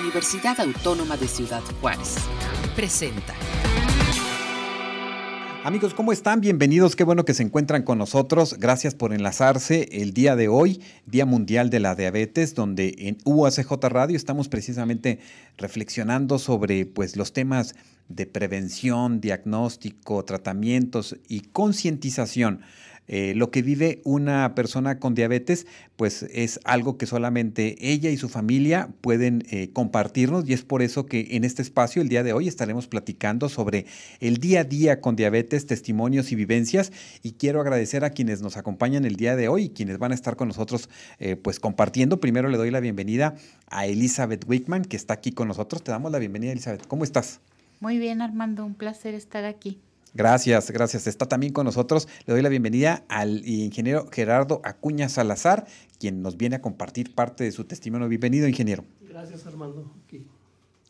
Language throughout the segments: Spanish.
Universidad Autónoma de Ciudad Juárez. Presenta. Amigos, ¿cómo están? Bienvenidos. Qué bueno que se encuentran con nosotros. Gracias por enlazarse el día de hoy, Día Mundial de la Diabetes, donde en UACJ Radio estamos precisamente reflexionando sobre pues, los temas de prevención, diagnóstico, tratamientos y concientización eh, lo que vive una persona con diabetes, pues es algo que solamente ella y su familia pueden eh, compartirnos y es por eso que en este espacio el día de hoy estaremos platicando sobre el día a día con diabetes, testimonios y vivencias y quiero agradecer a quienes nos acompañan el día de hoy y quienes van a estar con nosotros eh, pues compartiendo. Primero le doy la bienvenida a Elizabeth Wickman que está aquí con nosotros. Te damos la bienvenida Elizabeth. ¿Cómo estás? Muy bien Armando, un placer estar aquí. Gracias, gracias. Está también con nosotros. Le doy la bienvenida al ingeniero Gerardo Acuña Salazar, quien nos viene a compartir parte de su testimonio. Bienvenido, ingeniero. Gracias, Armando.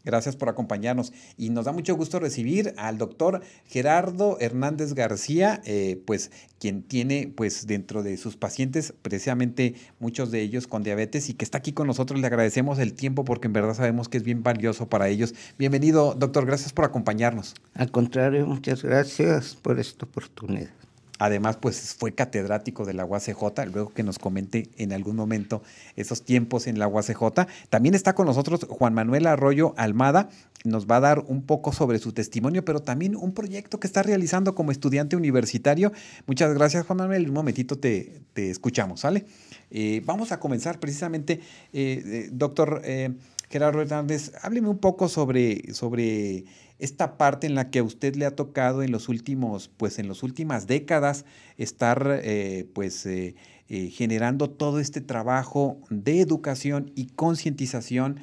Gracias por acompañarnos. Y nos da mucho gusto recibir al doctor Gerardo Hernández García, eh, pues quien tiene pues dentro de sus pacientes precisamente muchos de ellos con diabetes y que está aquí con nosotros. Le agradecemos el tiempo porque en verdad sabemos que es bien valioso para ellos. Bienvenido, doctor. Gracias por acompañarnos. Al contrario, muchas gracias por esta oportunidad. Además, pues fue catedrático de la UACJ, luego que nos comente en algún momento esos tiempos en la UACJ. También está con nosotros Juan Manuel Arroyo Almada, nos va a dar un poco sobre su testimonio, pero también un proyecto que está realizando como estudiante universitario. Muchas gracias, Juan Manuel. Un momentito te, escuchamos, ¿sale? Eh, vamos a comenzar precisamente, eh, eh, doctor Gerardo Hernández, hábleme un poco sobre, sobre esta parte en la que a usted le ha tocado en los últimos, pues en las últimas décadas estar eh, pues eh, eh, generando todo este trabajo de educación y concientización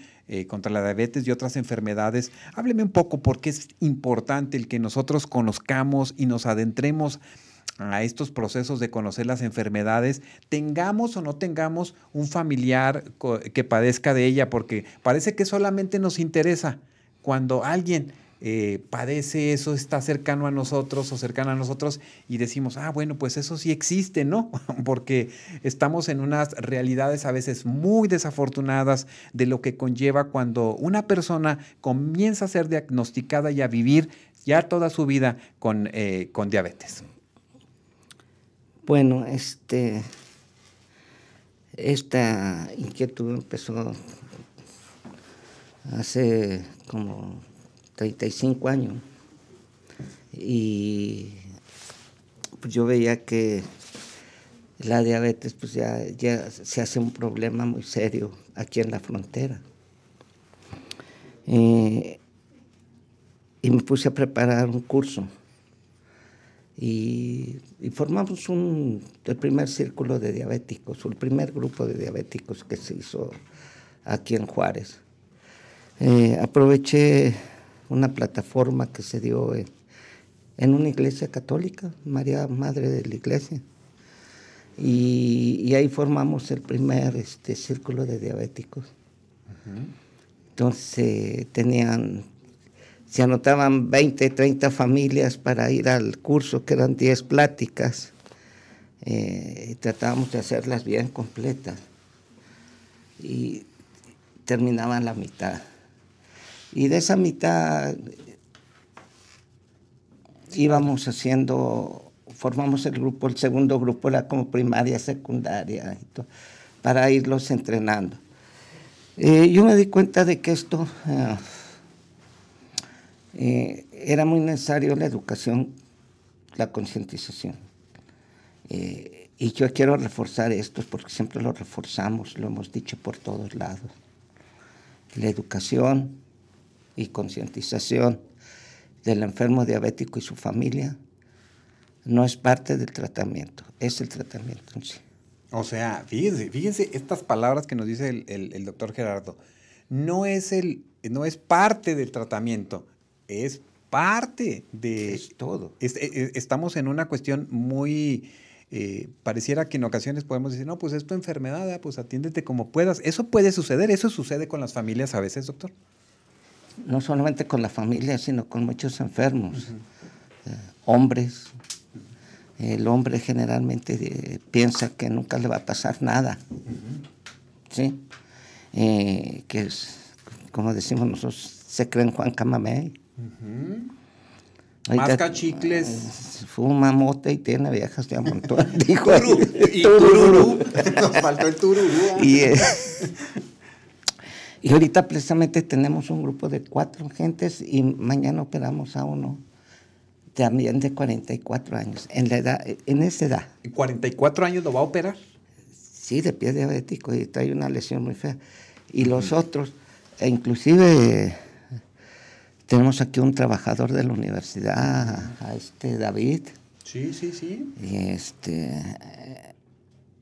contra la diabetes y otras enfermedades. Hábleme un poco por qué es importante el que nosotros conozcamos y nos adentremos a estos procesos de conocer las enfermedades, tengamos o no tengamos un familiar que padezca de ella, porque parece que solamente nos interesa cuando alguien eh, padece eso, está cercano a nosotros o cercano a nosotros y decimos, ah, bueno, pues eso sí existe, ¿no? Porque estamos en unas realidades a veces muy desafortunadas de lo que conlleva cuando una persona comienza a ser diagnosticada y a vivir ya toda su vida con, eh, con diabetes. Bueno, este, esta inquietud empezó hace como 35 años. Y pues yo veía que la diabetes pues ya, ya se hace un problema muy serio aquí en la frontera. Eh, y me puse a preparar un curso. Y, formamos un, el primer círculo de diabéticos, el primer grupo de diabéticos que se hizo aquí en Juárez. Eh, aproveché una plataforma que se dio en, una iglesia católica, María Madre de la Iglesia. Y, ahí formamos el primer este, círculo de diabéticos. Entonces tenían, se anotaban 20, 30 familias para ir al curso, que eran 10 pláticas. Eh, y tratábamos de hacerlas bien completas. Y terminaban la mitad. Y de esa mitad íbamos haciendo, formamos el grupo, el segundo grupo era como primaria, secundaria, para irlos entrenando. Eh, yo me di cuenta de que esto eh, eh, era muy necesario la educación, la concientización. y yo quiero reforzar esto porque siempre lo reforzamos, lo hemos dicho por todos lados. La educación, y concientización del enfermo diabético y su familia no es parte del tratamiento, es el tratamiento en sí. O sea, fíjense, fíjense estas palabras que nos dice el, doctor Gerardo. No es, el, no es parte del tratamiento, es parte de... Es todo. E, e, estamos en una cuestión muy... Eh, pareciera que en ocasiones podemos decir, no, pues es tu enfermedad, ah, pues atiéndete como puedas. Eso puede suceder, eso sucede con las familias a veces, doctor no solamente con la familia, sino con muchos enfermos, eh, hombres. El hombre generalmente eh, piensa que nunca le va a pasar nada, ¿sí? Eh, que como decimos nosotros, se creen Juan Camamey. Ahorita, Masca chicles. Fuma mota y tiene viejas de a montón. dijo y tururú. Nos faltó el tururú. Y, y ahorita precisamente tenemos un grupo de cuatro gentes y mañana operamos a uno también de 44 años, en la edad, en esa edad. ¿En 44 años lo va a operar? Sí, de pie diabético y trae una lesión muy fea. Y los otros, e inclusive tenemos aquí un trabajador de la universidad, a este David, Sí, sí, sí. y este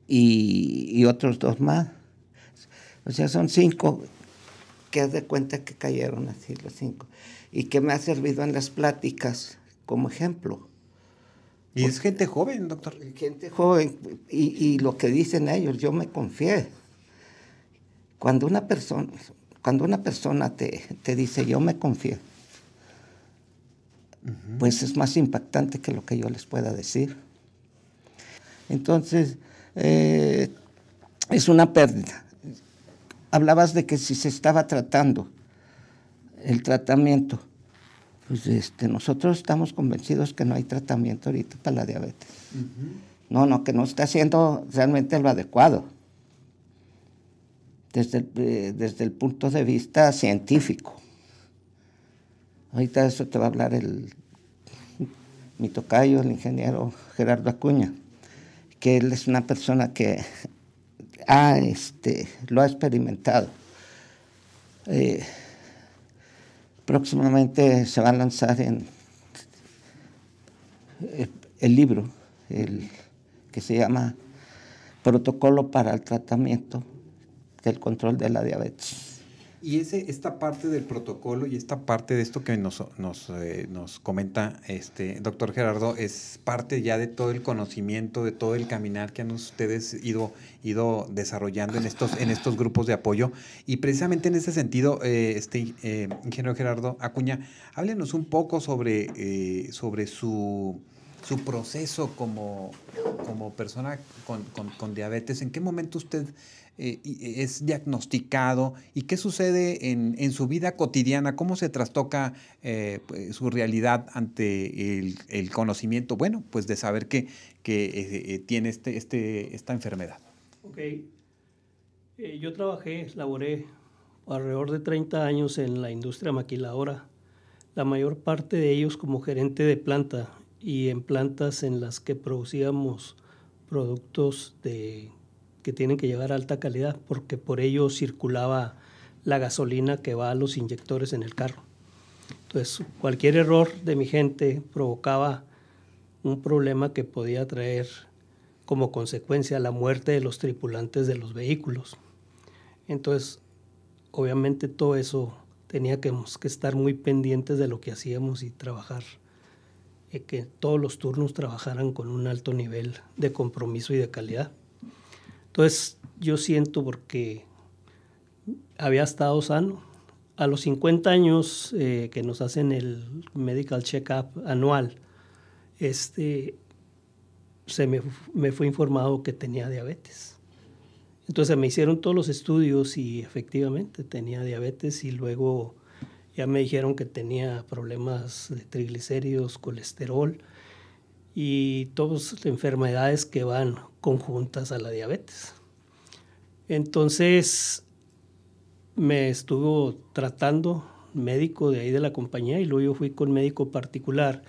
y, y otros dos más. O sea, son cinco que haz de cuenta que cayeron así los cinco. Y que me ha servido en las pláticas como ejemplo. Y es gente joven, doctor. Gente joven, y, y lo que dicen ellos, yo me confié. Cuando una persona, cuando una persona te, te dice yo me confié, pues es más impactante que lo que yo les pueda decir. Entonces, eh, es una pérdida. Hablabas de que si se estaba tratando el tratamiento, pues este, nosotros estamos convencidos que no hay tratamiento ahorita para la diabetes. No, no, que no está haciendo realmente lo adecuado. Desde el, eh, desde el punto de vista científico. Ahorita eso te va a hablar el, mi tocayo, el ingeniero Gerardo Acuña, que él es una persona que ha, este, lo ha experimentado. Eh, próximamente se va a lanzar en el, el libro el, que se llama Protocolo para el Tratamiento del Control de la Diabetes. Y ese, esta parte del protocolo y esta parte de esto que nos, nos, eh, nos comenta este doctor Gerardo es parte ya de todo el conocimiento, de todo el caminar que han ustedes ido, ido desarrollando en estos, en estos grupos de apoyo. Y precisamente en ese sentido, eh, este eh, ingeniero Gerardo Acuña, háblenos un poco sobre, eh, sobre su, su proceso como, como persona con, con, con diabetes. ¿En qué momento usted eh, es diagnosticado y qué sucede en, en, su vida cotidiana, cómo se trastoca eh, pues, su realidad ante el, el, conocimiento, bueno, pues de saber que, que eh, tiene este, este, esta enfermedad. Ok, yo trabajé, laboré alrededor de 30 años en la industria maquiladora, la mayor parte de ellos como gerente de planta y en plantas en las que producíamos productos de que tienen que llegar a alta calidad, porque por ello circulaba la gasolina que va a los inyectores en el carro. Entonces, cualquier error de mi gente provocaba un problema que podía traer como consecuencia la muerte de los tripulantes de los vehículos. Entonces, obviamente todo eso tenía que, que estar muy pendientes de lo que hacíamos y trabajar, eh, que todos los turnos trabajaran con un alto nivel de compromiso y de calidad. Entonces yo siento porque había estado sano. A los 50 años eh, que nos hacen el medical check-up anual, este, se me, me, fue informado que tenía diabetes. Entonces me hicieron todos los estudios y efectivamente tenía diabetes y luego ya me dijeron que tenía problemas de triglicéridos, colesterol y todas enfermedades que van conjuntas a la diabetes. Entonces me estuvo tratando médico de ahí de la compañía y luego yo fui con médico particular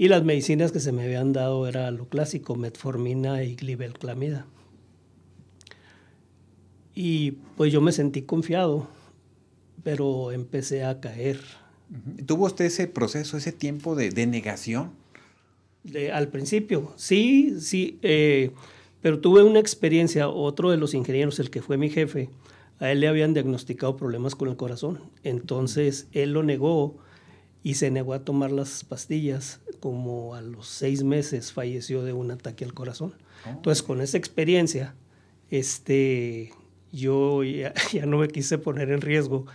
y las medicinas que se me habían dado era lo clásico, metformina y glibenclamida. Y pues yo me sentí confiado, pero empecé a caer. ¿Tuvo usted ese proceso, ese tiempo de, de negación? De, al principio, sí, sí, eh, pero tuve una experiencia, otro de los ingenieros, el que fue mi jefe, a él le habían diagnosticado problemas con el corazón, entonces él lo negó y se negó a tomar las pastillas, como a los seis meses falleció de un ataque al corazón. Oh. Entonces con esa experiencia, este, yo ya, ya, no me quise poner en riesgo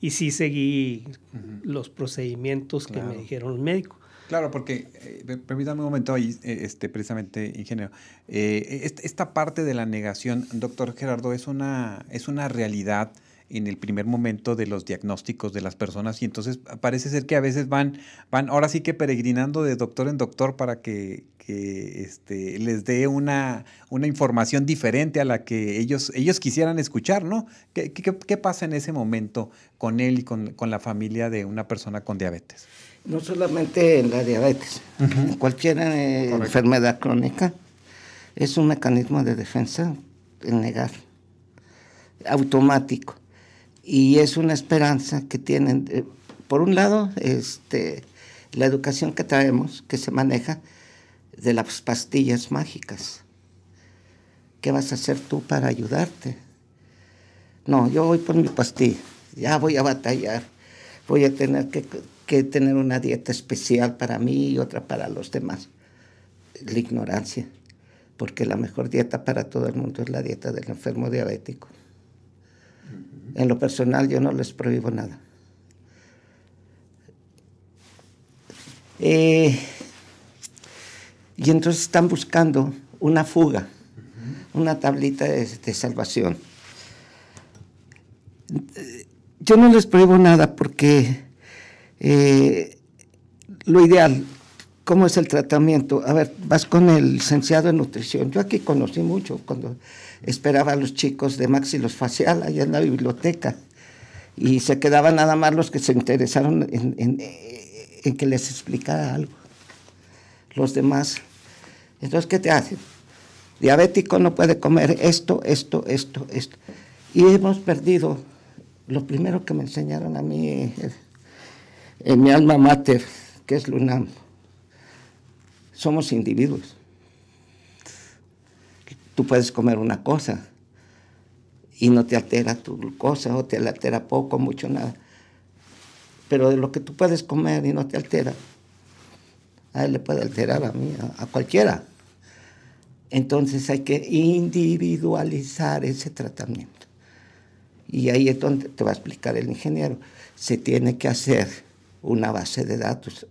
y sí seguí uh -huh. los procedimientos claro. que me dijeron los médicos. Claro, porque, eh, permítame un momento ahí, este, precisamente, ingeniero. Eh, esta parte de la negación, doctor Gerardo, es una, es una realidad en el primer momento de los diagnósticos de las personas y entonces parece ser que a veces van, van ahora sí que peregrinando de doctor en doctor para que, este, les dé una, una, información diferente a la que ellos, ellos quisieran escuchar, ¿no? ¿Qué, qué, pasa en ese momento con él y con, con, la familia de una persona con diabetes? No solamente en la diabetes, en cualquier eh, enfermedad crónica, es un mecanismo de defensa en negar, automático. Y es una esperanza que tienen, eh, por un lado, este, la educación que traemos, que se maneja de las pastillas mágicas. ¿Qué vas a hacer tú para ayudarte? No, yo voy por mi pastilla, ya voy a batallar, voy a tener que, que tener una dieta especial para mí y otra para los demás. La ignorancia porque la mejor dieta para todo el mundo es la dieta del enfermo diabético. En lo personal yo no les prohíbo nada. Eh, y entonces están buscando una fuga, una tablita de, salvación. Yo no les prohíbo nada porque eh, lo ideal ¿Cómo es el tratamiento? A ver, vas con el licenciado en nutrición. Yo aquí conocí mucho cuando esperaba a los chicos de maxilofacial allá en la biblioteca y se quedaban nada más los que se interesaron en, que les explicara algo. Los demás. Entonces, ¿qué te hacen? Diabético no puede comer esto, esto, esto, esto. Y hemos perdido lo primero que me enseñaron a mí eh, en mi alma mater, que es Lunam somos individuos. Tú puedes comer una cosa y no te altera tu glucosa o te altera poco, mucho, nada. Pero de lo que tú puedes comer y no te altera, a él le puede alterar a mí, a, cualquiera. Entonces hay que individualizar ese tratamiento. Y ahí es donde te va a explicar el ingeniero. Se tiene que hacer una base de datos.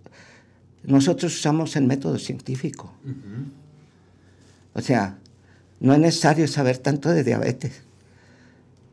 Nosotros usamos el método científico. O sea, no es necesario saber tanto de diabetes,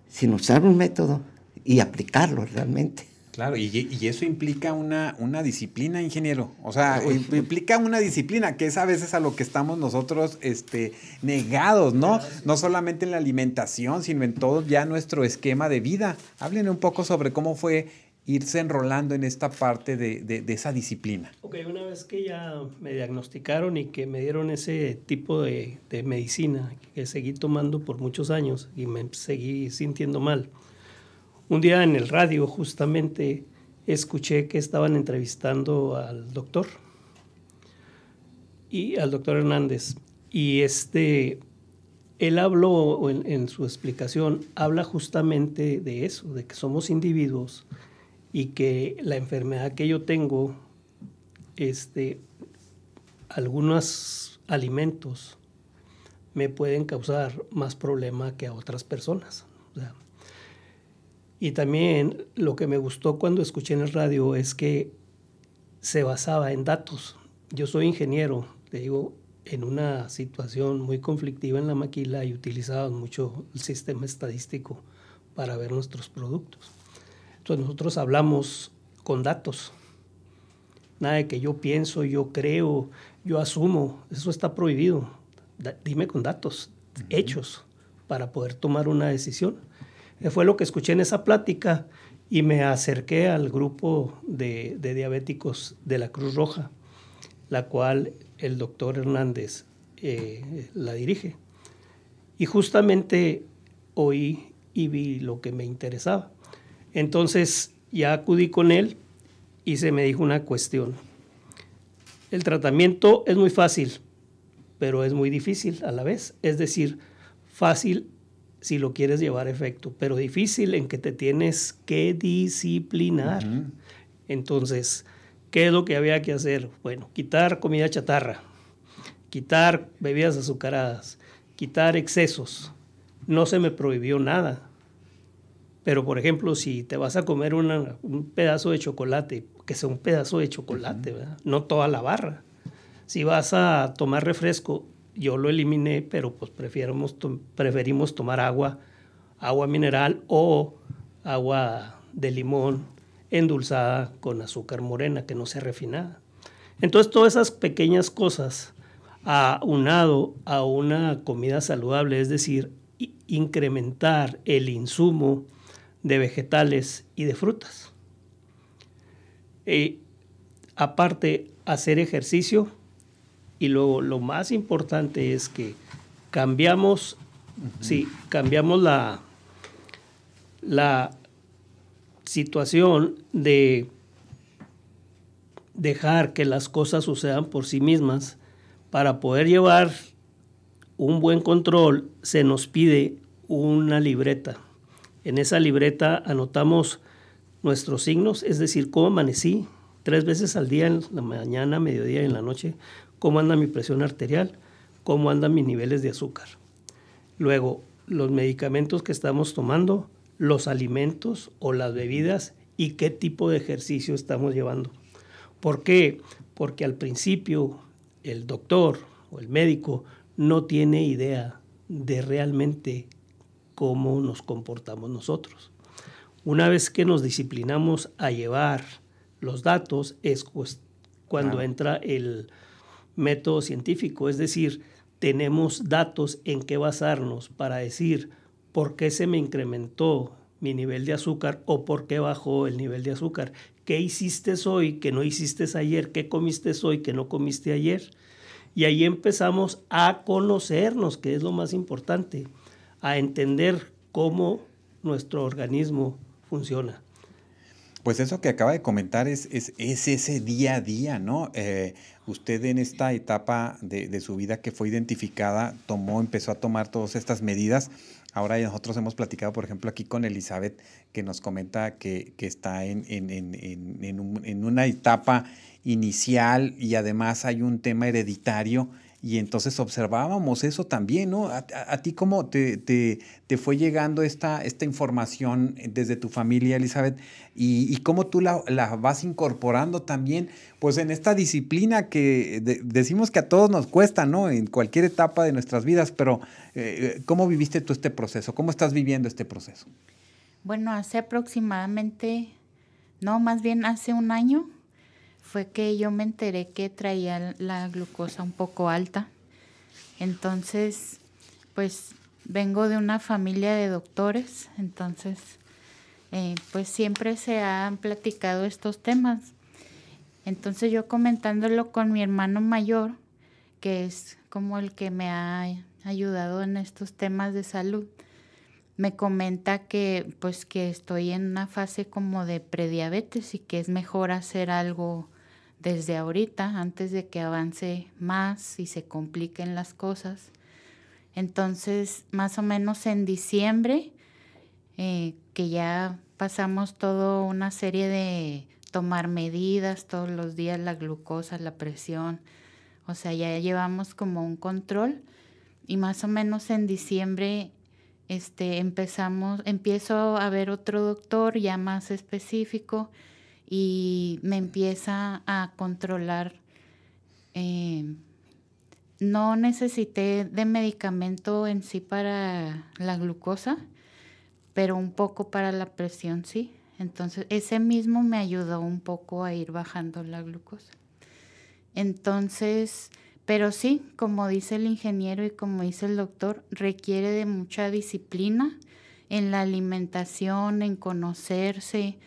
sino usar un método y aplicarlo realmente. Claro, y, eso implica una, una, disciplina, ingeniero. O sea, implica una disciplina, que es a veces a lo que estamos nosotros este, negados, ¿no? No solamente en la alimentación, sino en todo ya nuestro esquema de vida. Háblenme un poco sobre cómo fue irse enrolando en esta parte de, esa disciplina. Ok, una vez que ya me diagnosticaron y que me dieron ese tipo de, medicina que seguí tomando por muchos años y me seguí sintiendo mal, un día en el radio justamente escuché que estaban entrevistando al doctor y al doctor Hernández y este él habló en, en, su explicación, habla justamente de eso, de que somos individuos y que la enfermedad que yo tengo, este, algunos alimentos me pueden causar más problema que a otras personas. y también lo que me gustó cuando escuché en el radio es que se basaba en datos. Yo soy ingeniero, te digo, en una situación muy conflictiva en la maquila y utilizaba mucho el sistema estadístico para ver nuestros productos. Entonces nosotros hablamos con datos. Nada de que yo pienso, yo creo, yo asumo. Eso está prohibido. dime con datos, hechos, para poder tomar una decisión. Eh, fue lo que escuché en esa plática y me acerqué al grupo de, diabéticos de la Cruz Roja, la cual el doctor Hernández eh, la dirige. Y justamente oí y vi lo que me interesaba. Entonces ya acudí con él y se me dijo una cuestión. El tratamiento es muy fácil, pero es muy difícil a la vez. Es decir, fácil si lo quieres llevar a efecto, pero difícil en que te tienes que disciplinar. Entonces, ¿qué es lo que había que hacer? Bueno, quitar comida chatarra, quitar bebidas azucaradas, quitar excesos. No se me prohibió nada. Pero, por ejemplo, si te vas a comer un pedazo de chocolate, que sea un pedazo de chocolate, no toda la barra. Si vas a tomar refresco, yo lo eliminé, pero pues preferimos, preferimos tomar agua, agua mineral o agua de limón endulzada con azúcar morena que no sea refinada. Entonces todas esas pequeñas cosas aunado a una comida saludable, es decir, incrementar el insumo de vegetales y de frutas. Eh, aparte, hacer ejercicio y luego lo más importante es que cambiamos, sí, cambiamos la, la situación de dejar que las cosas sucedan por sí mismas para poder llevar un buen control se nos pide una libreta. En esa libreta anotamos nuestros signos, es decir, cómo amanecí tres veces al día, en la mañana, mediodía y en la noche, cómo anda mi presión arterial, cómo andan mis niveles de azúcar. Luego, los medicamentos que estamos tomando, los alimentos o las bebidas y qué tipo de ejercicio estamos llevando. ¿Por qué? Porque al principio el doctor o el médico no tiene idea de realmente cómo nos comportamos nosotros. Una vez que nos disciplinamos a llevar los datos es cuando entra el método científico, es decir, tenemos datos en qué basarnos para decir por qué se me incrementó mi nivel de azúcar o por qué bajó el nivel de azúcar. ¿Qué hiciste hoy que no hiciste ayer? ¿Qué comiste hoy que no comiste ayer? Y ahí empezamos a conocernos, que es lo más importante, a entender cómo nuestro organismo funciona. Pues eso que acaba de comentar es, es, ese día a día, ¿no? Eh, usted en esta etapa de, de, su vida que fue identificada, tomó, empezó a tomar todas estas medidas. Ahora nosotros hemos platicado, por ejemplo, aquí con Elizabeth, que nos comenta que, que está en, en, en, en, una etapa inicial y además hay un tema hereditario y entonces observábamos eso también, ¿no? A, ti cómo te, te, te, fue llegando esta, esta información desde tu familia, Elizabeth, y, y cómo tú la, la, vas incorporando también, pues en esta disciplina que decimos que a todos nos cuesta, ¿no? En cualquier etapa de nuestras vidas, pero eh, ¿cómo viviste tú este proceso? ¿Cómo estás viviendo este proceso? Bueno, hace aproximadamente, no, más bien hace un año, fue que yo me enteré que traía la glucosa un poco alta. Entonces, pues vengo de una familia de doctores, entonces, eh, pues siempre se han platicado estos temas. Entonces yo comentándolo con mi hermano mayor, que es como el que me ha ayudado en estos temas de salud, me comenta que pues que estoy en una fase como de prediabetes y que es mejor hacer algo desde ahorita, antes de que avance más y se compliquen las cosas. Entonces, más o menos en diciembre, eh, que ya pasamos toda una serie de tomar medidas todos los días, la glucosa, la presión, o sea, ya llevamos como un control y más o menos en diciembre este empezamos empiezo a ver otro doctor ya más específico y me empieza a controlar. Eh, no necesité de medicamento en sí para la glucosa, pero un poco para la presión sí. Entonces, ese mismo me ayudó un poco a ir bajando la glucosa. Entonces, pero sí, como dice el ingeniero y como dice el doctor, requiere de mucha disciplina en la alimentación, en conocerse,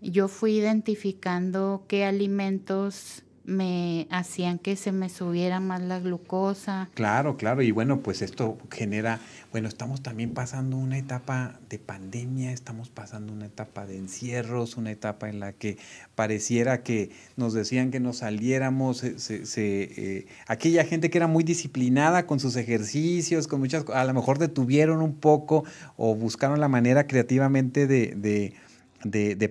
yo fui identificando qué alimentos me hacían que se me subiera más la glucosa. Claro, claro, y bueno, pues esto genera, bueno, estamos también pasando una etapa de pandemia, estamos pasando una etapa de encierros, una etapa en la que pareciera que nos decían que nos saliéramos, se, eh, aquella gente que era muy disciplinada con sus ejercicios, con muchas, a lo mejor detuvieron un poco o buscaron la manera creativamente de de,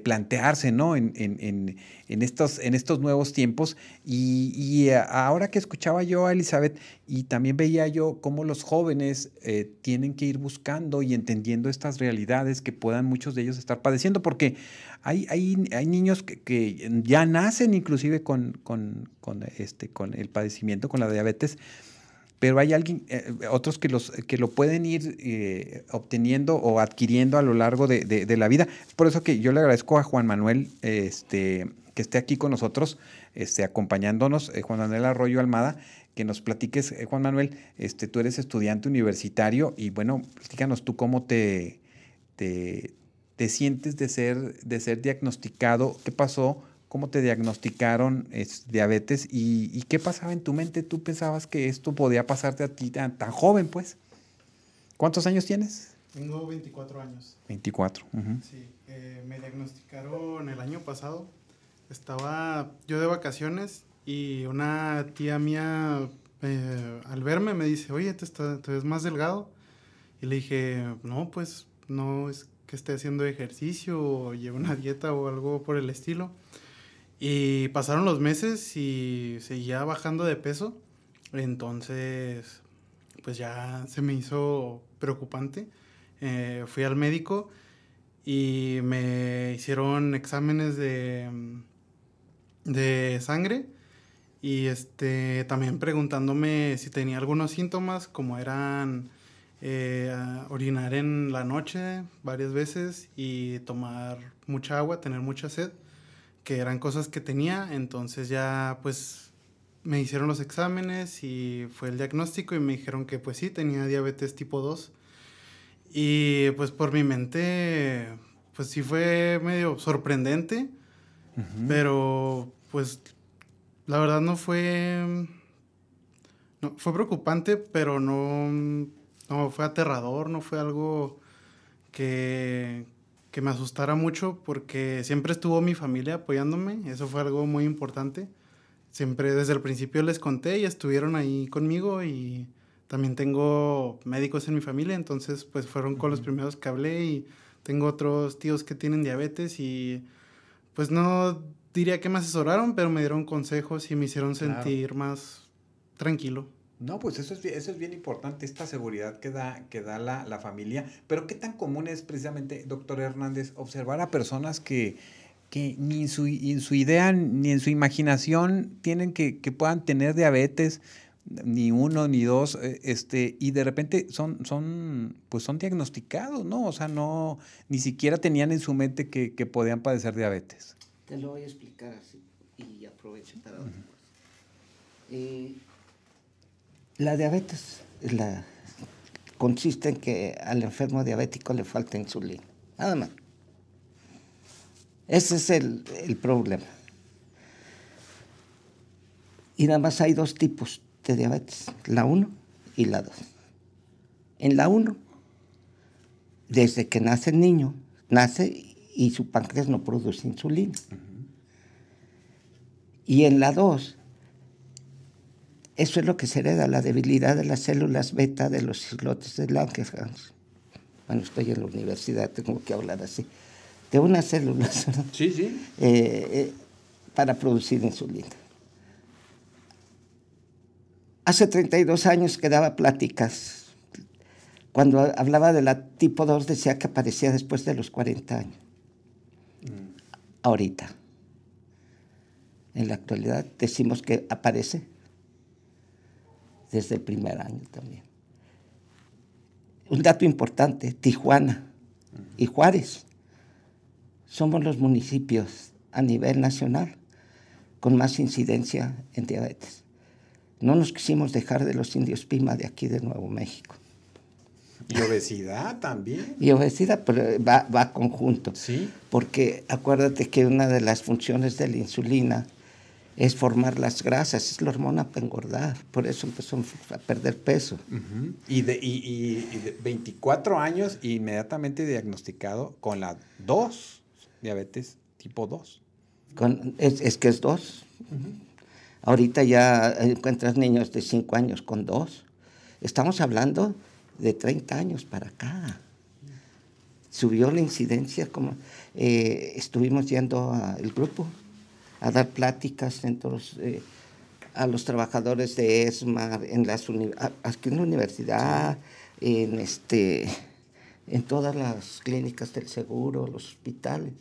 plantearse ¿no? En, en, en, estos, en estos nuevos tiempos. Y, ahora que escuchaba yo a Elizabeth y también veía yo cómo los jóvenes eh, tienen que ir buscando y entendiendo estas realidades que puedan muchos de ellos estar padeciendo, porque hay, hay, hay niños que, ya nacen inclusive con, con, este, con el padecimiento, con la diabetes pero hay alguien, eh, otros que, los, que lo pueden ir eh, obteniendo o adquiriendo a lo largo de, de, la vida. Por eso que yo le agradezco a Juan Manuel este, que esté aquí con nosotros, este, acompañándonos, eh, Juan Manuel Arroyo Almada, que nos platiques, Juan Manuel, este, tú eres estudiante universitario y bueno, platícanos tú cómo te, te, te sientes de ser, de ser diagnosticado, qué pasó cómo te diagnosticaron es, diabetes y, qué pasaba en tu mente. ¿Tú pensabas que esto podía pasarte a ti tan, joven, pues? ¿Cuántos años tienes? Tengo 24 años. 24. Sí, eh, me diagnosticaron el año pasado. Estaba yo de vacaciones y una tía mía eh, al verme me dice, oye, ¿te, ¿te ves más delgado? Y le dije, no, pues no es que esté haciendo ejercicio o llevo una dieta o algo por el estilo. Y pasaron los meses y seguía bajando de peso. Entonces, pues ya se me hizo preocupante. Eh, fui al médico y me hicieron exámenes de, de sangre y este, también preguntándome si tenía algunos síntomas como eran eh, orinar en la noche varias veces y tomar mucha agua, tener mucha sed que eran cosas que tenía, entonces ya pues me hicieron los exámenes y fue el diagnóstico y me dijeron que pues sí, tenía diabetes tipo 2. Y pues por mi mente, pues sí fue medio sorprendente, pero pues la verdad no fue... No, fue preocupante, pero no, no fue aterrador, no fue algo que, que me asustara mucho porque siempre estuvo mi familia apoyándome, eso fue algo muy importante. Siempre desde el principio les conté y estuvieron ahí conmigo y también tengo médicos en mi familia, entonces pues fueron con los primeros que hablé y tengo otros tíos que tienen diabetes y pues no diría que me asesoraron, pero me dieron consejos y me hicieron sentir más tranquilo. No, pues eso es, eso es bien importante, esta seguridad que da, que da la, la, familia. Pero qué tan común es precisamente, doctor Hernández, observar a personas que, que ni en su, en su idea ni en su imaginación tienen que, que puedan tener diabetes, ni uno ni dos, eh, este, y de repente son, son, pues son diagnosticados, ¿no? O sea, no, ni siquiera tenían en su mente que, que podían padecer diabetes. Te lo voy a explicar así y aprovecho para. Eh, la diabetes la, consiste en que al enfermo diabético le falta insulina. Nada más. Ese es el, el problema. Y nada más hay dos tipos de diabetes, la 1 y la 2. En la 1, desde que nace el niño, nace y su páncreas no produce insulina. Y en la 2, eso es lo que se hereda, la debilidad de las células beta de los islotes de Langerhans. Bueno, estoy en la universidad, tengo que hablar así. De unas células. Sí, sí. Eh, eh, para producir insulina. Hace 32 años que daba pláticas. Cuando hablaba de la tipo 2 decía que aparecía después de los 40 años. Mm. Ahorita. En la actualidad decimos que aparece desde el primer año también. Un dato importante, Tijuana y Juárez somos los municipios a nivel nacional con más incidencia en diabetes. No nos quisimos dejar de los indios Pima de aquí de Nuevo México. Y obesidad también. Y obesidad, pero va, va conjunto. Sí. Porque acuérdate que una de las funciones de la insulina es formar las grasas, es la hormona para engordar, por eso empezó a perder peso. y, de, y, 24 años inmediatamente diagnosticado con la 2, diabetes tipo 2. Con, es, que es 2. Ahorita ya encuentras niños de 5 años con 2. Estamos hablando de 30 años para acá. Subió la incidencia, como eh, estuvimos yendo al grupo a dar pláticas eh, a los trabajadores de ESMA, en las aquí en la universidad, en, este, en todas las clínicas del seguro, los hospitales.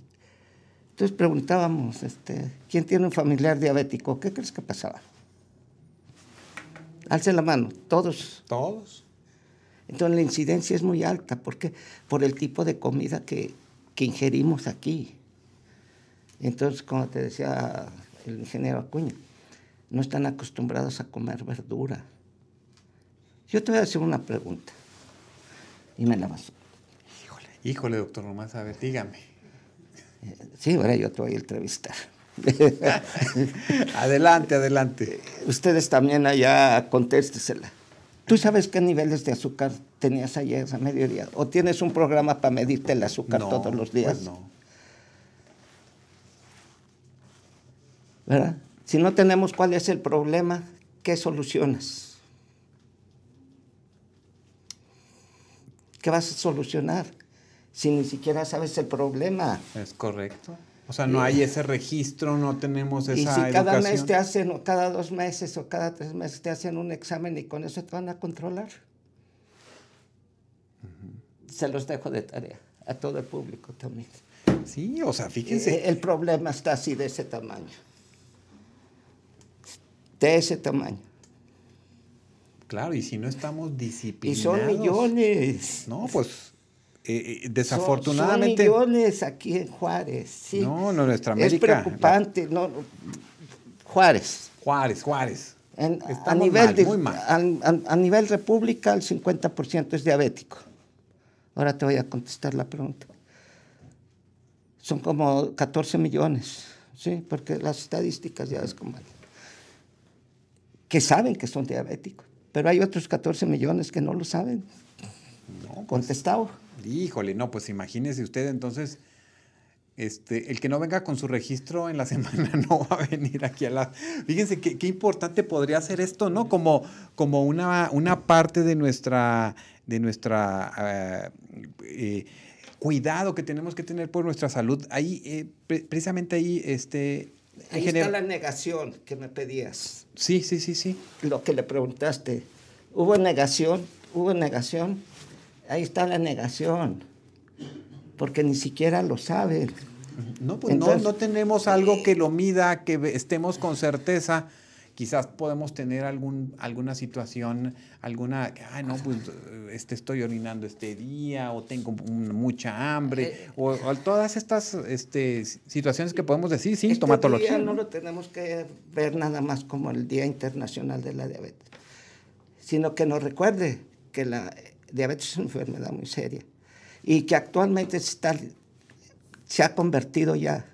Entonces preguntábamos, este, ¿quién tiene un familiar diabético? ¿Qué crees que pasaba? Alce la mano, todos. Todos. Entonces la incidencia es muy alta, porque por el tipo de comida que, que ingerimos aquí. Entonces, como te decía el ingeniero Acuña, no están acostumbrados a comer verdura. Yo te voy a hacer una pregunta y me la vas. Híjole, híjole, doctor Román, a ver, dígame. Sí, ahora yo te voy a entrevistar. adelante, adelante. Ustedes también allá contéstesela. ¿Tú sabes qué niveles de azúcar tenías ayer a mediodía? ¿O tienes un programa para medirte el azúcar No, todos los días? pues no. ¿Verdad? Si no tenemos cuál es el problema, ¿qué solucionas? ¿Qué vas a solucionar si ni siquiera sabes el problema? Es correcto. O sea, no hay ese registro, no tenemos esa y si cada mes te hacen, o cada dos meses, o cada tres meses te hacen un examen y con eso te van a controlar. Se los dejo de tarea a todo el público también. Sí, o sea, fíjense. Eh, El problema está así de ese tamaño. De ese tamaño. Claro, y si no estamos Y disciplinados. son millones. No, pues eh, eh, Son- desafortunadamente. Son millones aquí en Juárez. sí. No, no, nuestra Es América. preocupante. No, Juárez. Juárez, Juárez. En- a, Estamos nivel mal, de- muy mal. al- a- a nivel república, el 50% es diabético. Ahora te voy a contestar la pregunta. Son como 14 millones, ¿sí? Porque las estadísticas ya es como... Que saben que son diabéticos, pero hay otros 14 millones que no lo saben. No, Contestado. Híjole, no, pues imagínese usted entonces, este, el que no venga con su registro en la semana no va a venir aquí a la... Fíjense qué, importante podría ser esto, ¿no? Como, como una, una parte de nuestra, de nuestra eh, eh, cuidado que tenemos que tener por nuestra salud. Ahí, eh, pre- precisamente ahí, este... Ahí ingeniero- está la negación que me pedías. Sí, sí, sí, sí. lo que le preguntaste. ¿Hubo negación? ¿Hubo negación? Ahí está la negación. Porque ni siquiera lo saben. No, pues Entonces- no, no tenemos algo que lo mida, que estemos con certeza. Quizás podemos tener algún, alguna situación, alguna, ay no, pues eh, este, estoy orinando este día, o tengo mucha hambre, o, o todas estas este, situaciones que podemos decir, Este sintomatología. día no lo tenemos que ver nada más como el Día Internacional de la Diabetes, sino que nos recuerde que la diabetes es una enfermedad muy seria y que actualmente está- se ha convertido ya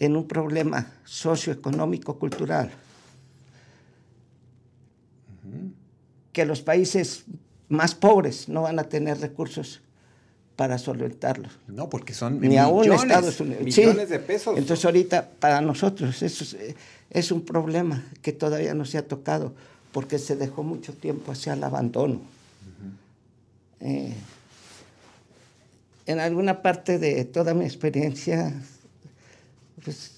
en un problema socioeconómico cultural que los países más pobres no van a tener recursos para solventarlo. No, porque son Ni aún millones, Estados Unidos. millones Sí. de pesos. Entonces ahorita para nosotros eso es, es un problema que todavía no se ha tocado porque se dejó mucho tiempo hacia el abandono. Eh, en alguna parte de toda mi experiencia, pues,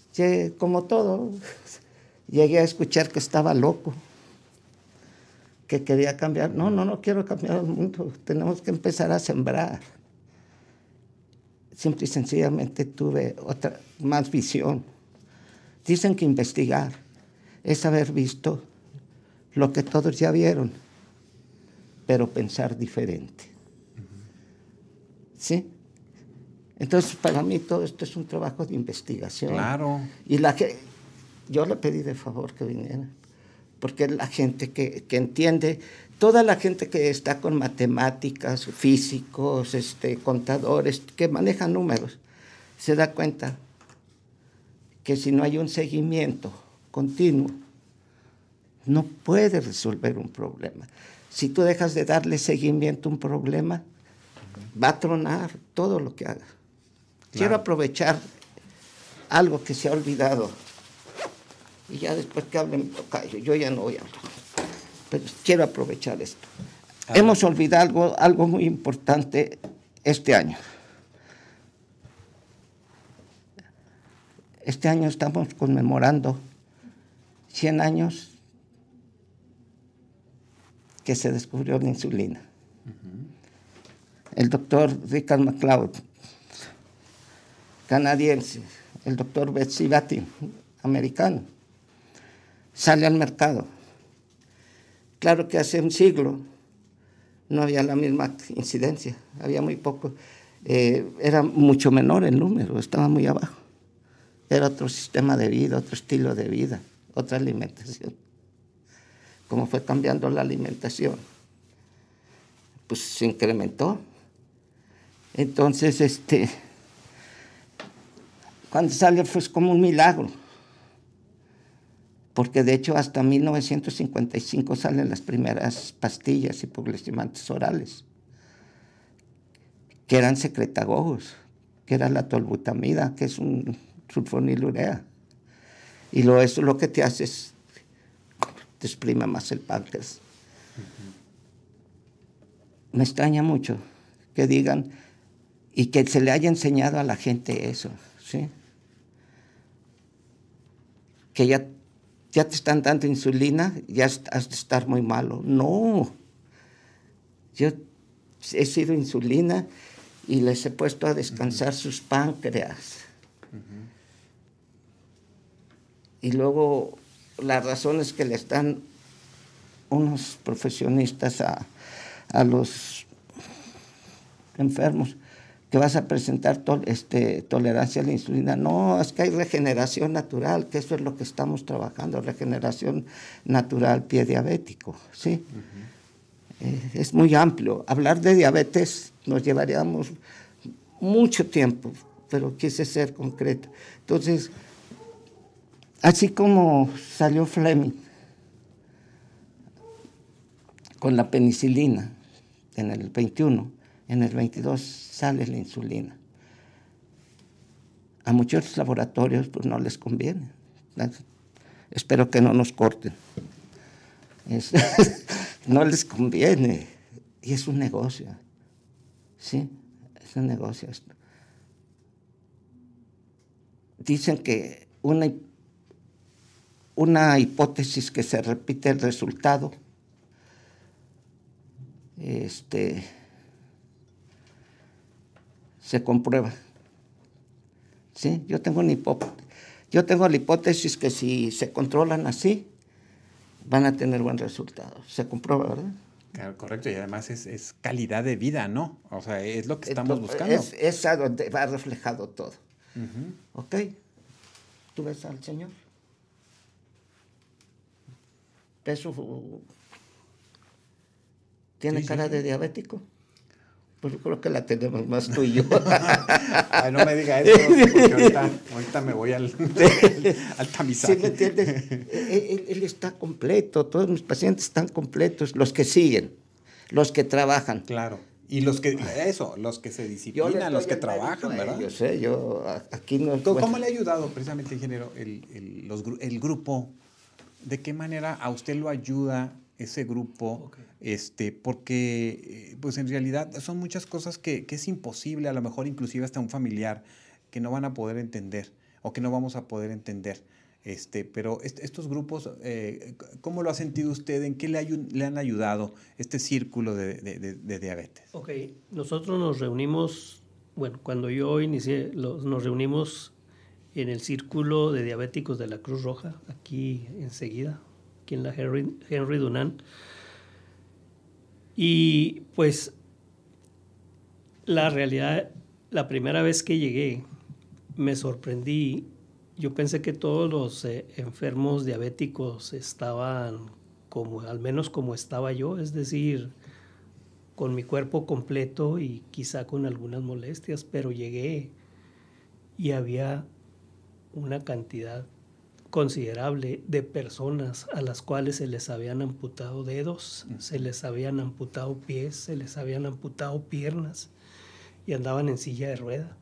como todo, llegué a escuchar que estaba loco, que quería cambiar. No, no, no quiero cambiar el mundo, tenemos que empezar a sembrar simple y sencillamente tuve otra, más visión. Dicen que investigar es haber visto lo que todos ya vieron, pero pensar diferente. ¿Sí? Entonces, para mí todo esto es un trabajo de investigación. Claro. Y la que yo le pedí de favor que viniera, porque la gente que, que entiende, toda la gente que está con matemáticas, físicos, este, contadores, que manejan números, se da cuenta que si no hay un seguimiento continuo, no puede resolver un problema. Si tú dejas de darle seguimiento a un problema, va a tronar todo lo que haga. Quiero aprovechar algo que se ha olvidado. Y ya después que hablen, tocayo, yo ya no voy a hablar. Pero quiero aprovechar esto. Hemos olvidado algo, algo muy importante este año. Este año estamos conmemorando 100 años que se descubrió la insulina. El doctor Richard McLeod, canadiense, el doctor Betsy Batin, americano, sale al mercado. Claro que hace un siglo no había la misma incidencia, había muy poco. Eh, era mucho menor el número, estaba muy abajo. Era otro sistema de vida, otro estilo de vida, otra alimentación. Como fue cambiando la alimentación, pues se incrementó. Entonces, este, cuando sale fue como un milagro, porque de hecho hasta 1955 salen las primeras pastillas y hipoglucimantes orales que eran secretagogos, que era la tolbutamida, que es un sulfonilurea. Y lo, eso lo que te hace es, te exprime más el páncreas. Me extraña mucho que digan y que se le haya enseñado a la gente eso, ¿sí? Que ya, ya te están dando insulina, ya has de estar muy malo. No, yo he sido insulina y les he puesto a descansar sus páncreas. Y luego las razones que les dan unos profesionistas a, los enfermos, que vas a presentar este, tolerancia a la insulina. No, es que hay regeneración natural, que eso es lo que estamos trabajando, regeneración natural pie diabético, ¿sí? Eh, es muy amplio. Hablar de diabetes nos llevaríamos mucho tiempo, pero quise ser concreto. Entonces, así como salió Fleming con la penicilina en el 21, en el 22 sale la insulina. A muchos laboratorios pues no les conviene. Espero que no nos corten. no les conviene. Y es un negocio. ¿Sí? Es un negocio. Dicen que una, una hipótesis que se repite el resultado, este, se comprueba. ¿Sí? Yo tengo una Yo tengo la hipótesis que si se controlan así, van a tener buen resultado. Se comprueba, ¿verdad? Claro, correcto, y además es, calidad de vida, ¿no? O sea, es lo que estamos buscando. Es, es a donde va reflejado todo. ¿Ok? ¿Tú ves al Señor? ¿Tiene cara de diabético? Pues yo creo que la tenemos más tú y yo. Ay, no me diga eso, porque ahorita, me voy al, al, tamizaje. ¿Sí me entiendes? Él, está completo, todos mis pacientes están completos, los que siguen, los que trabajan. Claro. Y los que, eso, los que se disciplinan, los que trabajan, ¿verdad? Yo sé, yo aquí no... ¿Cómo, le ha ayudado precisamente, ingeniero, el, el, los, el grupo? ¿De qué manera a usted lo ayuda ese grupo, este, porque eh, pues en realidad son muchas cosas que, es imposible, a lo mejor inclusive hasta un familiar, que no van a poder entender o que no vamos a poder entender. Este, pero estos grupos, eh, ¿cómo lo ha sentido usted? ¿En qué le, le han ayudado este círculo de, de, diabetes? Ok, nosotros nos reunimos, bueno, cuando yo inicié, nos reunimos en el círculo de diabéticos de la Cruz Roja, aquí enseguida, aquí en la Henry, Henry Dunan. Y pues la realidad, la primera vez que llegué, me sorprendí. Yo pensé que todos los eh, enfermos diabéticos estaban como, al menos como estaba yo, es decir, con mi cuerpo completo y quizá con algunas molestias, pero llegué y había una cantidad considerable de personas a las cuales se les habían amputado dedos, se les habían amputado pies, se les habían amputado piernas y andaban en silla de rueda.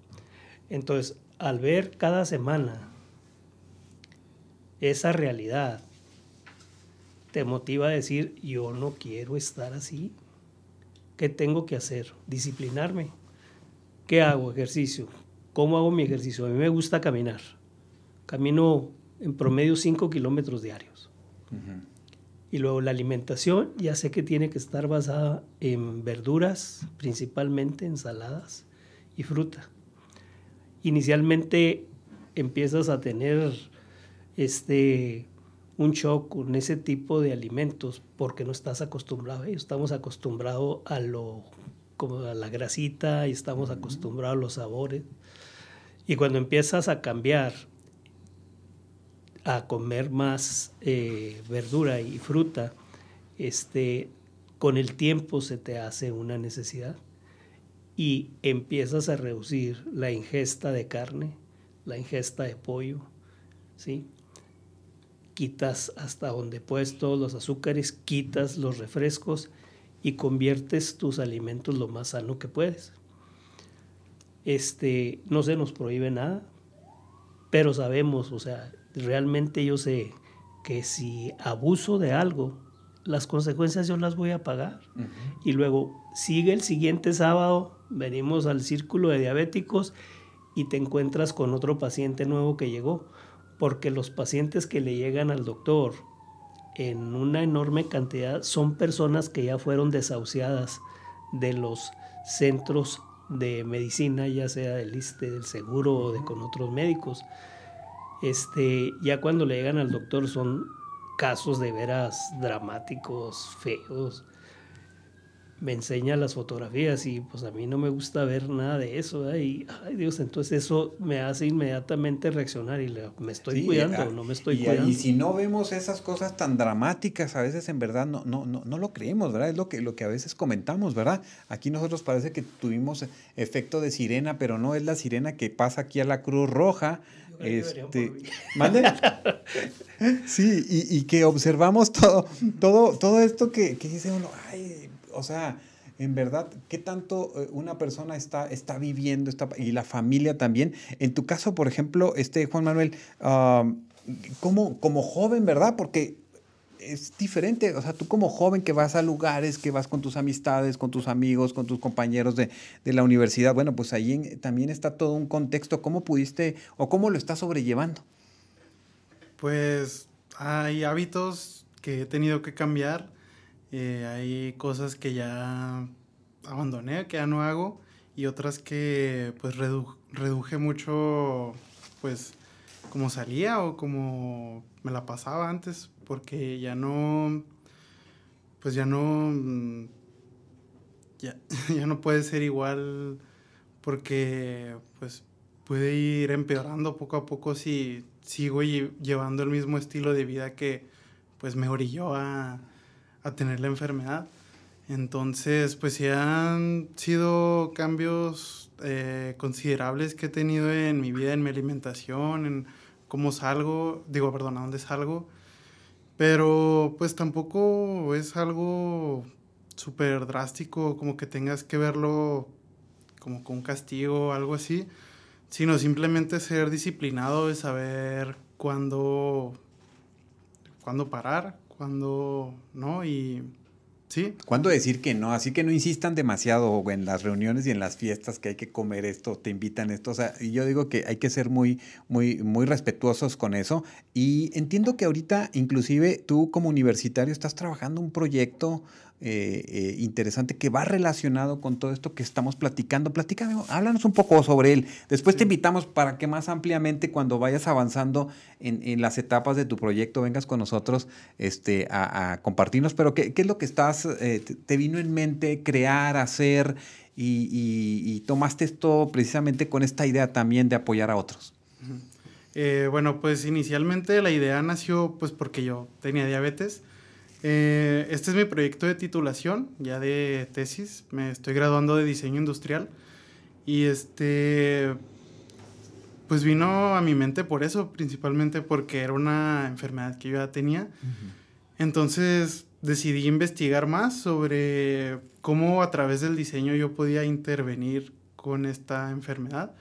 Entonces, al ver cada semana esa realidad, te motiva a decir, yo no quiero estar así. ¿Qué tengo que hacer? Disciplinarme. ¿Qué hago? Ejercicio. ¿Cómo hago mi ejercicio? A mí me gusta caminar. Camino en promedio 5 kilómetros diarios. Y luego la alimentación, ya sé que tiene que estar basada en verduras, principalmente ensaladas y fruta. Inicialmente empiezas a tener este, un shock con ese tipo de alimentos porque no estás acostumbrado ellos. Estamos acostumbrados a lo como a la grasita y estamos acostumbrados a los sabores. Y cuando empiezas a cambiar a comer más eh, verdura y fruta, este, con el tiempo se te hace una necesidad y empiezas a reducir la ingesta de carne, la ingesta de pollo, ¿sí? quitas hasta donde puedes todos los azúcares, quitas los refrescos y conviertes tus alimentos lo más sano que puedes. Este, no se nos prohíbe nada, pero sabemos, o sea, realmente yo sé que si abuso de algo, las consecuencias yo las voy a pagar. Y luego sigue el siguiente sábado, venimos al círculo de diabéticos y te encuentras con otro paciente nuevo que llegó porque los pacientes que le llegan al doctor en una enorme cantidad son personas que ya fueron desahuciadas de los centros de medicina, ya sea del ISTE, del seguro o de con otros médicos. Este, ya cuando le llegan al doctor son casos de veras dramáticos, feos, me enseña las fotografías y pues a mí no me gusta ver nada de eso. Y, ay Dios, entonces eso me hace inmediatamente reaccionar y me estoy cuidando, ah, no me estoy y, cuidando. Y si no vemos esas cosas tan dramáticas, a veces en verdad no, no, no, no lo creemos, ¿verdad? Es lo que, lo que a veces comentamos, ¿verdad? Aquí nosotros parece que tuvimos efecto de sirena, pero no es la sirena que pasa aquí a la Cruz Roja. Este, ¿Mande? sí, y, y, que observamos todo, todo, todo esto que, que dice uno, ay, o sea, en verdad, ¿qué tanto eh, una persona está, está viviendo está, y la familia también? En tu caso, por ejemplo, este Juan Manuel, como, como joven, ¿verdad? Porque es diferente, o sea, tú como joven que vas a lugares, que vas con tus amistades, con tus amigos, con tus compañeros de, la universidad, bueno, pues ahí también está todo un contexto. ¿Cómo pudiste o cómo lo estás sobrellevando? Pues hay hábitos que he tenido que cambiar eh, hay cosas que ya abandoné, que ya no hago, y otras que pues reduje mucho, pues como salía o como me la pasaba antes, porque ya no, pues ya no, mm, ya, ya no puede ser igual, porque pues puede ir empeorando poco a poco si sigo llevando el mismo estilo de vida que pues me orilló a, a tener la enfermedad. Entonces, pues sí han sido cambios eh, considerables que he tenido en mi vida, en mi alimentación, en cómo salgo, digo, perdón, a dónde salgo. Pero pues tampoco es algo súper drástico, como que tengas que verlo como con un castigo o algo así, sino simplemente ser disciplinado y saber cuándo, cuándo parar, cuando no y sí. ¿Cuándo decir que no? Así que no insistan demasiado en las reuniones y en las fiestas que hay que comer esto, te invitan esto. O sea, yo digo que hay que ser muy, muy, muy respetuosos con eso. Y entiendo que ahorita, inclusive, tú como universitario estás trabajando un proyecto eh, eh, interesante que va relacionado con todo esto que estamos platicando. Platícame, háblanos un poco sobre él. Después te invitamos para que más ampliamente cuando vayas avanzando en, las etapas de tu proyecto vengas con nosotros este, a, compartirnos. Pero ¿qué, es lo que estás, eh, te, vino en mente crear, hacer y, tomaste esto precisamente con esta idea también de apoyar a otros? bueno, pues inicialmente la idea nació pues porque yo tenía diabetes eh, este es mi proyecto de titulación, ya de tesis. Me estoy graduando de diseño industrial. Y este, pues vino a mi mente por eso, principalmente porque era una enfermedad que yo ya tenía. Entonces decidí investigar más sobre cómo a través del diseño yo podía intervenir con esta enfermedad.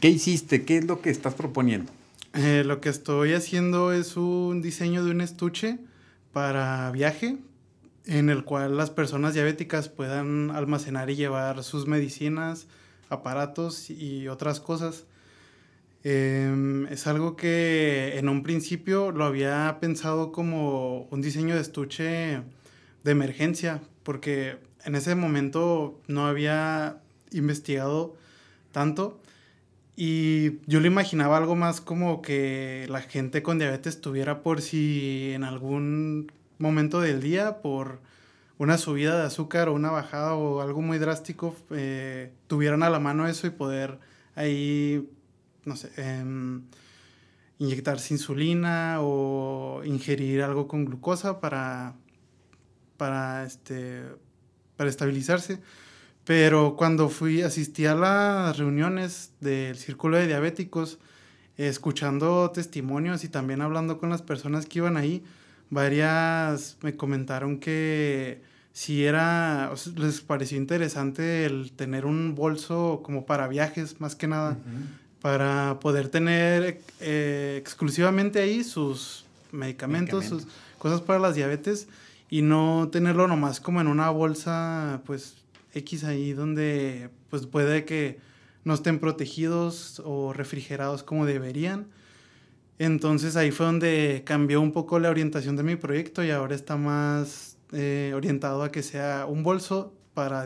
¿Qué hiciste? ¿Qué es lo que estás proponiendo? Eh, lo que estoy haciendo es un diseño de un estuche para viaje en el cual las personas diabéticas puedan almacenar y llevar sus medicinas, aparatos y otras cosas. Em, es algo que en un principio lo había pensado como un diseño de estuche de emergencia, porque en ese momento no había investigado tanto Y yo lo imaginaba algo más como que la gente con diabetes tuviera por si en algún momento del día, por una subida de azúcar o una bajada o algo muy drástico, eh, tuvieran a la mano eso y poder ahí, no sé, em, inyectarse insulina o ingerir algo con glucosa para, para, este, para estabilizarse. Pero cuando fui, asistí a las reuniones del Círculo de Diabéticos, escuchando testimonios y también hablando con las personas que iban ahí, varias me comentaron que si era, les pareció interesante el tener un bolso como para viajes, más que nada, para poder tener eh, exclusivamente ahí sus medicamentos, sus cosas para las diabetes y no tenerlo nomás como en una bolsa, pues X ahí donde pues puede que no estén protegidos o refrigerados como deberían. Entonces ahí fue donde cambió un poco la orientación de mi proyecto y ahora está más eh, orientado a que sea un bolso para,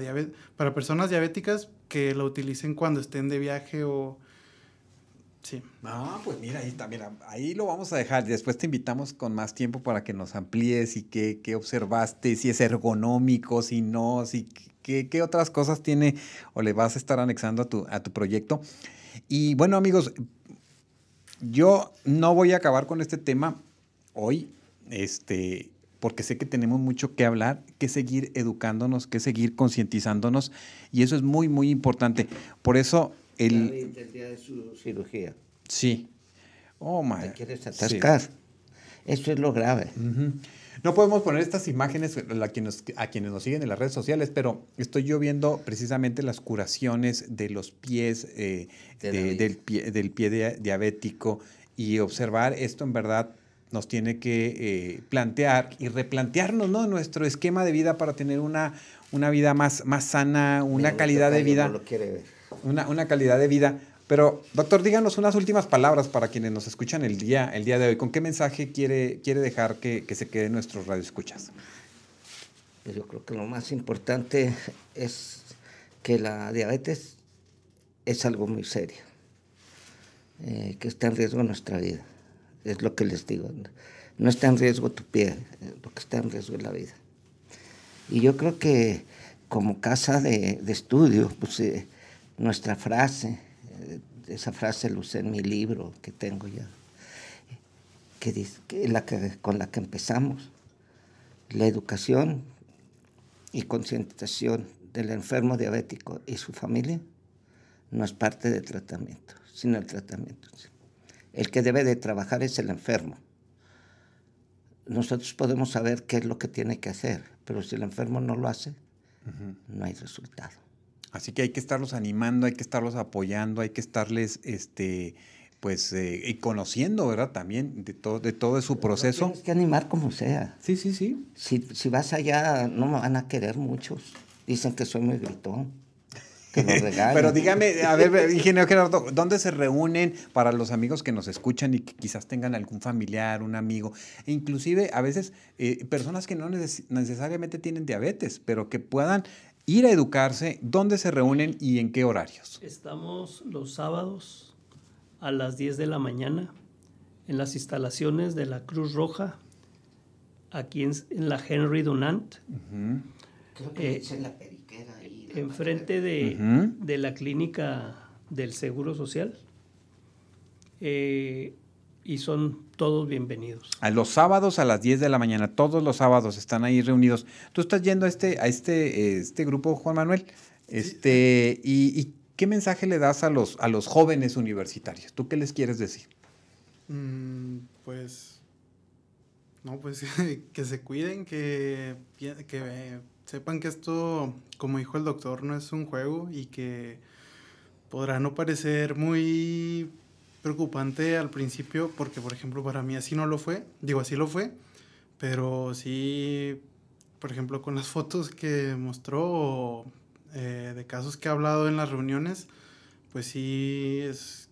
para personas diabéticas que lo utilicen cuando estén de viaje o... Sí. Ah, pues mira, ahí está, mira, ahí lo vamos a dejar. Después te invitamos con más tiempo para que nos amplíes y qué, qué observaste, si es ergonómico, si no, si ¿Qué, otras cosas tiene o le vas a estar anexando a tu, a tu proyecto? Y bueno, amigos, yo no voy a acabar con este tema hoy, este, porque sé que tenemos mucho que hablar, que seguir educándonos, que seguir concientizándonos, y eso es muy, muy importante. Por eso el... el día de su cirugía. Sí. Oh, my. Te quieres atascar. Eso es lo grave. No podemos poner estas imágenes a quienes, a quienes nos siguen en las redes sociales, pero estoy yo viendo precisamente las curaciones de los pies, eh, del, pie, del pie diabético y observar esto en verdad nos tiene que eh, plantear y replantearnos ¿no? nuestro esquema de vida para tener una, una vida más, más sana, una calidad de vida. Una, una calidad de vida pero, doctor, díganos unas últimas palabras para quienes nos escuchan el día, el día de hoy. ¿Con qué mensaje quiere, quiere dejar que, que se quede nuestros radioescuchas? Pues yo creo que lo más importante es que la diabetes es algo muy serio, eh, que está en riesgo nuestra vida. Es lo que les digo. No está en riesgo tu pie, eh, lo que está en riesgo es la vida. Y yo creo que como casa de, de estudio, pues eh, nuestra frase, esa frase la usé en mi libro que tengo ya, que dice, que la que, con la que empezamos, la educación y concientización del enfermo diabético y su familia no es parte del tratamiento, sino el tratamiento. El que debe de trabajar es el enfermo. Nosotros podemos saber qué es lo que tiene que hacer, pero si el enfermo no lo hace, no hay resultado. Así que hay que estarlos animando, hay que estarlos apoyando, hay que estarles, este, pues, eh, y conociendo, ¿verdad? También de todo, de todo su proceso. Tienes que animar como sea. Sí, sí, sí. Si, si vas allá, no me van a querer muchos. Dicen que soy muy gritón. Que lo regalen. Pero dígame, a ver, ingeniero Gerardo, ¿dónde se reúnen para los amigos que nos escuchan y que quizás tengan algún familiar, un amigo? E inclusive a veces eh, personas que no necesariamente tienen diabetes, pero que puedan ir a educarse, dónde se reúnen y en qué horarios. Estamos los sábados a las 10 de la mañana en las instalaciones de la Cruz Roja, aquí en, la Henry Dunant. Creo que en la periquera. Ahí, enfrente de, de, la clínica del Seguro Social. Eh, y son todos bienvenidos. A los sábados a las 10 de la mañana, todos los sábados están ahí reunidos. ¿Tú estás yendo a este, a este, este grupo, Juan Manuel? Este, y, qué mensaje le das a los, a los jóvenes universitarios? ¿Tú qué les quieres decir? Mm, pues, no, pues que se cuiden, que, que sepan que esto, como dijo el doctor, no es un juego y que podrá no parecer muy preocupante al principio porque, por ejemplo, para mí así no lo fue. Digo, así lo fue, pero sí, por ejemplo, con las fotos que mostró eh, de casos que ha hablado en las reuniones, pues sí es,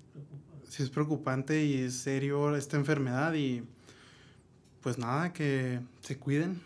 sí es preocupante y es serio esta enfermedad y pues nada, que se cuiden.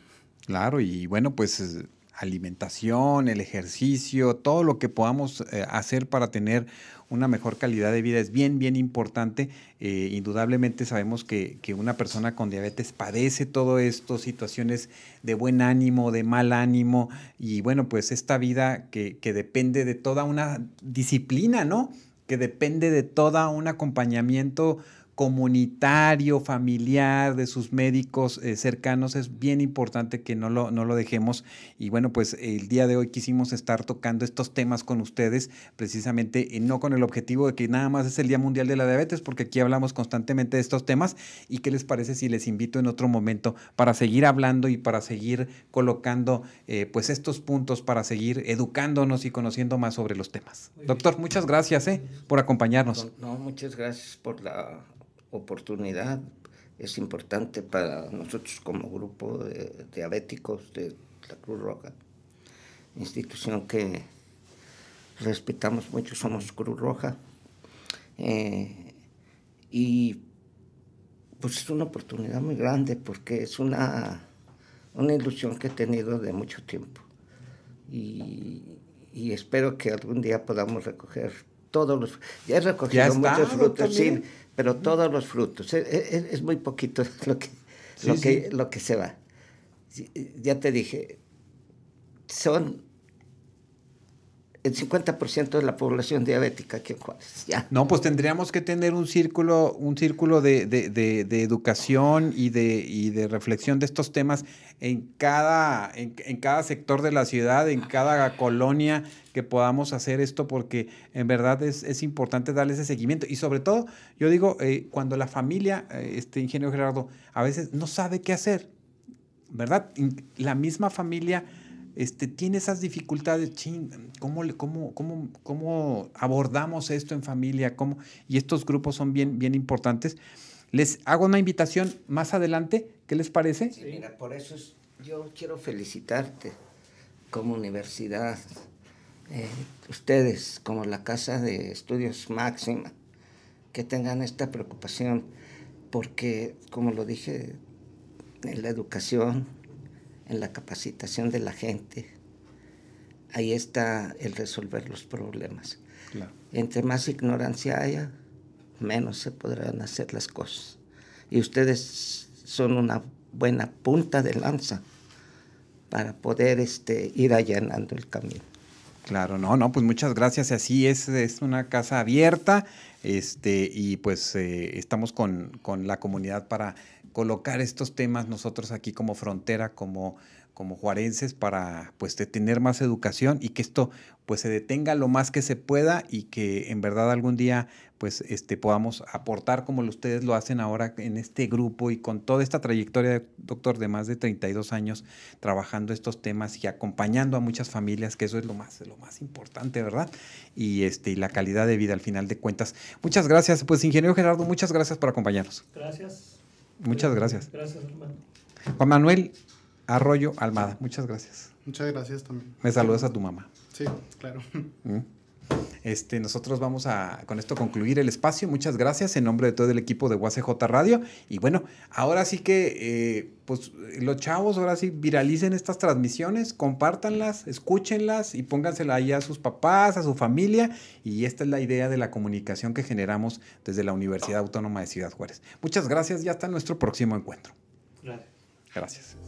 Claro, y bueno, pues alimentación, el ejercicio, todo lo que podamos eh, hacer para tener una mejor calidad de vida es bien, bien importante. Eh, indudablemente sabemos que, una persona con diabetes padece todo esto, situaciones de buen ánimo, de mal ánimo, y bueno, pues esta vida que, que depende de toda una disciplina, ¿no? Que depende de todo un acompañamiento comunitario, familiar, de sus médicos eh, cercanos, es bien importante que no lo, no lo dejemos. Y bueno, pues el día de hoy quisimos estar tocando estos temas con ustedes, precisamente y no con el objetivo de que nada más es el Día Mundial de la Diabetes, porque aquí hablamos constantemente de estos temas. ¿Y qué les parece si les invito en otro momento para seguir hablando y para seguir colocando eh, pues estos puntos, para seguir educándonos y conociendo más sobre los temas? Doctor, muchas gracias eh, por acompañarnos. No, muchas gracias por la oportunidad es importante para nosotros como grupo de diabéticos de la Cruz Roja, institución que respetamos mucho, somos Cruz Roja. Eh, y pues es una oportunidad muy grande porque es una, una ilusión que he tenido de mucho tiempo. Y, y espero que algún día podamos recoger todos los... Ya he recogido muchos frutos, sí, pero todos los frutos. Es, muy poquito lo que, lo, que, lo que se va. Ya te dije, son el 50% de la población diabética aquí en. Ya. No, pues tendríamos que tener un círculo, un círculo de, de, de, educación y de, y de reflexión de estos temas en cada, en, en, cada sector de la ciudad, en cada colonia que podamos hacer esto, porque en verdad es, es importante darle ese seguimiento. Y sobre todo, yo digo, eh, cuando la familia, eh, este ingeniero Gerardo, a veces no sabe qué hacer, ¿verdad? La misma familia este, tiene esas dificultades, ¿cómo, abordamos esto en familia? Y estos grupos son bien, importantes. Les hago una invitación más adelante, ¿qué les parece? Sí, mira, por eso yo quiero felicitarte como universidad, eh, ustedes como la Casa de Estudios Máxima, que tengan esta preocupación, porque como lo dije, en la educación en la capacitación de la gente. Ahí está el resolver los problemas. Entre más ignorancia haya, menos se podrán hacer las cosas. Y ustedes son una buena punta de lanza para poder este, ir allanando el camino. Claro, no, no, pues muchas gracias. Así es, es una casa abierta este, y pues eh, estamos con, con la comunidad para colocar estos temas nosotros aquí como frontera, como, como juarenses, para pues tener más educación y que esto pues se detenga lo más que se pueda y que en verdad algún día pues este, podamos aportar como ustedes lo hacen ahora en este grupo y con toda esta trayectoria, doctor, de más de 32 años trabajando estos temas y acompañando a muchas familias, que eso es lo más, lo más importante, ¿verdad? Y, este, y la calidad de vida al final de cuentas. Muchas gracias, pues ingeniero Gerardo, muchas gracias por acompañarnos. Gracias. Muchas gracias. Gracias, hermano. Juan Manuel Arroyo Almada, muchas gracias. Muchas gracias también. Me saludas a tu mamá. Sí, claro. Mm. Este, nosotros vamos a con esto concluir el espacio. Muchas gracias en nombre de todo el equipo de UACJ Radio. Y bueno, ahora sí que, eh, pues los chavos, ahora sí viralicen estas transmisiones, compártanlas, escúchenlas y póngansela ahí a sus papás, a su familia. Y esta es la idea de la comunicación que generamos desde la Universidad Autónoma de Ciudad Juárez. Muchas gracias y hasta nuestro próximo encuentro. Gracias. Gracias.